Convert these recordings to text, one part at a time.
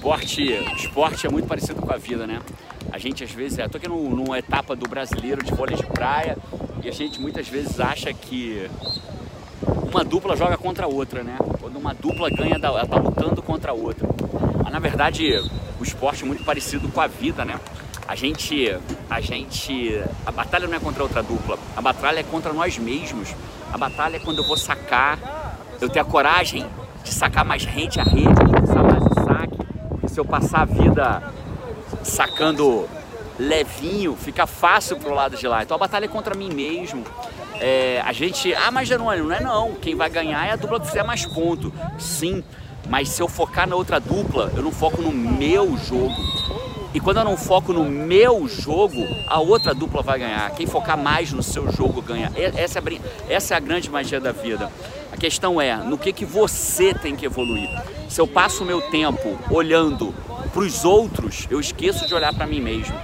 Esporte, esporte é muito parecido com a vida, né? A gente às vezes, eu tô aqui numa etapa do brasileiro de vôlei de praia e a gente muitas vezes acha que uma dupla joga contra a outra, né? Quando uma dupla ganha, ela tá lutando contra a outra. Mas na verdade, o esporte é muito parecido com a vida, né? A gente, a gente, a batalha não é contra outra dupla, a batalha é contra nós mesmos. A batalha é quando eu vou sacar, eu tenho a coragem de sacar mais rente a rede, começar mais se eu passar a vida sacando levinho, fica fácil pro lado de lá. Então a batalha é contra mim mesmo. É, a gente, ah, mas Jerônimo, não é não. Quem vai ganhar é a dupla que fizer mais ponto. Sim, mas se eu focar na outra dupla, eu não foco no meu jogo. E quando eu não foco no meu jogo, a outra dupla vai ganhar. Quem focar mais no seu jogo ganha. Essa é, essa é a grande magia da vida. A questão é no que, que você tem que evoluir. Se eu passo o meu tempo olhando para os outros, eu esqueço de olhar para mim mesmo.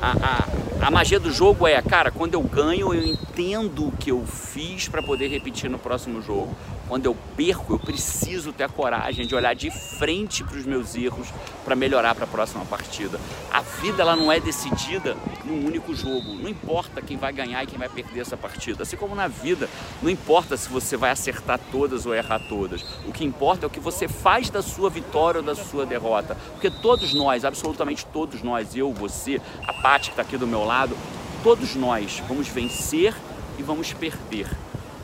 A, a, a, magia do jogo é, cara, quando eu ganho, eu entendo o que eu fiz para poder repetir no próximo jogo. Quando eu perco, eu preciso ter a coragem de olhar de frente para os meus erros para melhorar para a próxima partida. A vida ela não é decidida num único jogo. Não importa quem vai ganhar e quem vai perder essa partida. Assim como na vida, não importa se você vai acertar todas ou errar todas. O que importa é o que você faz da sua vitória ou da sua derrota. Porque todos nós, absolutamente todos nós, eu, você, a Paty que está aqui do meu lado, todos nós vamos vencer e vamos perder.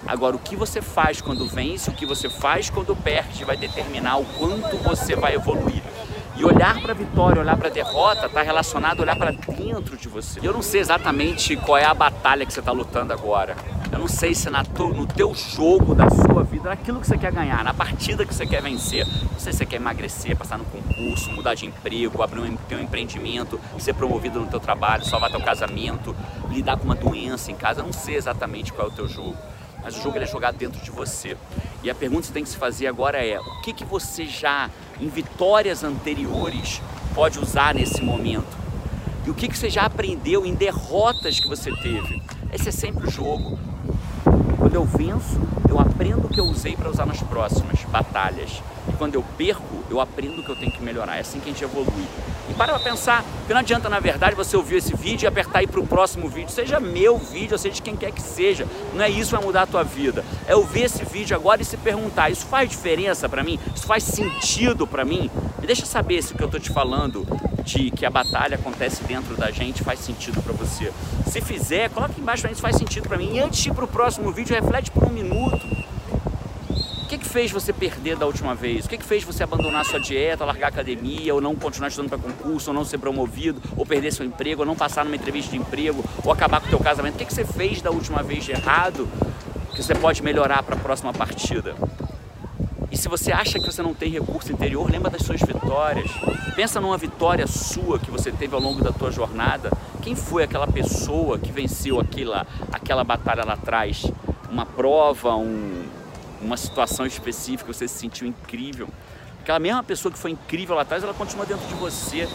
Agora, o que você faz quando vence, o que você faz quando perde, vai determinar o quanto você vai evoluir. E olhar para a vitória, olhar para a derrota, está relacionado a olhar para dentro de você. Eu não sei exatamente qual é a batalha que você está lutando agora. Eu não sei se na no teu jogo da sua vida, naquilo que você quer ganhar, na partida que você quer vencer. Não sei se você quer emagrecer, passar no concurso, mudar de emprego, abrir um, ter um empreendimento, ser promovido no teu trabalho, salvar teu casamento, lidar com uma doença em casa. Eu não sei exatamente qual é o teu jogo mas o jogo é jogado dentro de você. E a pergunta que você tem que se fazer agora é: o que, que você já, em vitórias anteriores, pode usar nesse momento? E o que, que você já aprendeu em derrotas que você teve? Esse é sempre o jogo. Quando eu venço, eu aprendo o que eu usei para usar nas próximas batalhas. E quando eu perco, eu aprendo que eu tenho que melhorar. É assim que a gente evolui. E para pra pensar, porque não adianta, na verdade, você ouvir esse vídeo e apertar aí para o próximo vídeo, seja meu vídeo, ou seja de quem quer que seja. Não é isso que vai mudar a tua vida. É ouvir esse vídeo agora e se perguntar: isso faz diferença para mim? Isso faz sentido para mim? Me deixa saber se o que eu estou te falando de que a batalha acontece dentro da gente faz sentido para você. Se fizer, coloca embaixo para mim se faz sentido para mim. E antes de ir para o próximo vídeo, reflete por um minuto fez você perder da última vez? O que, que fez você abandonar sua dieta, largar a academia, ou não continuar estudando para concurso, ou não ser promovido, ou perder seu emprego, ou não passar numa entrevista de emprego, ou acabar com o teu casamento? O que, que você fez da última vez de errado que você pode melhorar para a próxima partida? E se você acha que você não tem recurso interior, lembra das suas vitórias. Pensa numa vitória sua que você teve ao longo da tua jornada. Quem foi aquela pessoa que venceu aquela, aquela batalha lá atrás? Uma prova, um, uma situação específica, você se sentiu incrível. Aquela mesma pessoa que foi incrível lá atrás, ela continua dentro de você.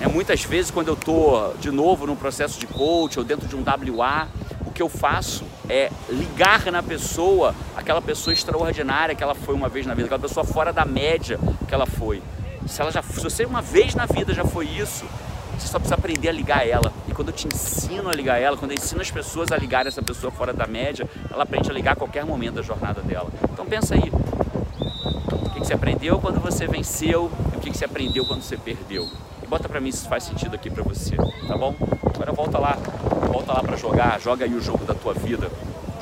É, muitas vezes, quando eu estou de novo num processo de coach ou dentro de um WA, o que eu faço é ligar na pessoa, aquela pessoa extraordinária que ela foi uma vez na vida, aquela pessoa fora da média que ela foi. Se, ela já, se você uma vez na vida já foi isso, você só precisa aprender a ligar ela. E quando eu te ensino a ligar ela, quando eu ensino as pessoas a ligar essa pessoa fora da média, ela aprende a ligar a qualquer momento da jornada dela. Então pensa aí. O que, você aprendeu quando você venceu e o que, você aprendeu quando você perdeu. E bota pra mim se faz sentido aqui pra você, tá bom? Agora volta lá, volta lá pra jogar, joga aí o jogo da tua vida.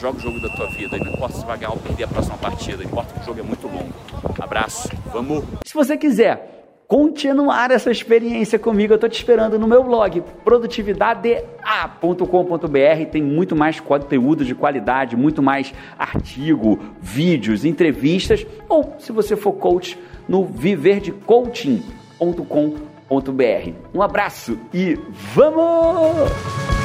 Joga o jogo da tua vida. Não importa se vai ganhar ou perder a próxima partida, importa que o jogo é muito longo. Abraço, vamos! Se você quiser continuar essa experiência comigo, eu estou te esperando no meu blog produtividadea.com.br. Tem muito mais conteúdo de qualidade, muito mais artigo, vídeos, entrevistas. Ou se você for coach, no viverdecoaching.com.br Um abraço e vamos!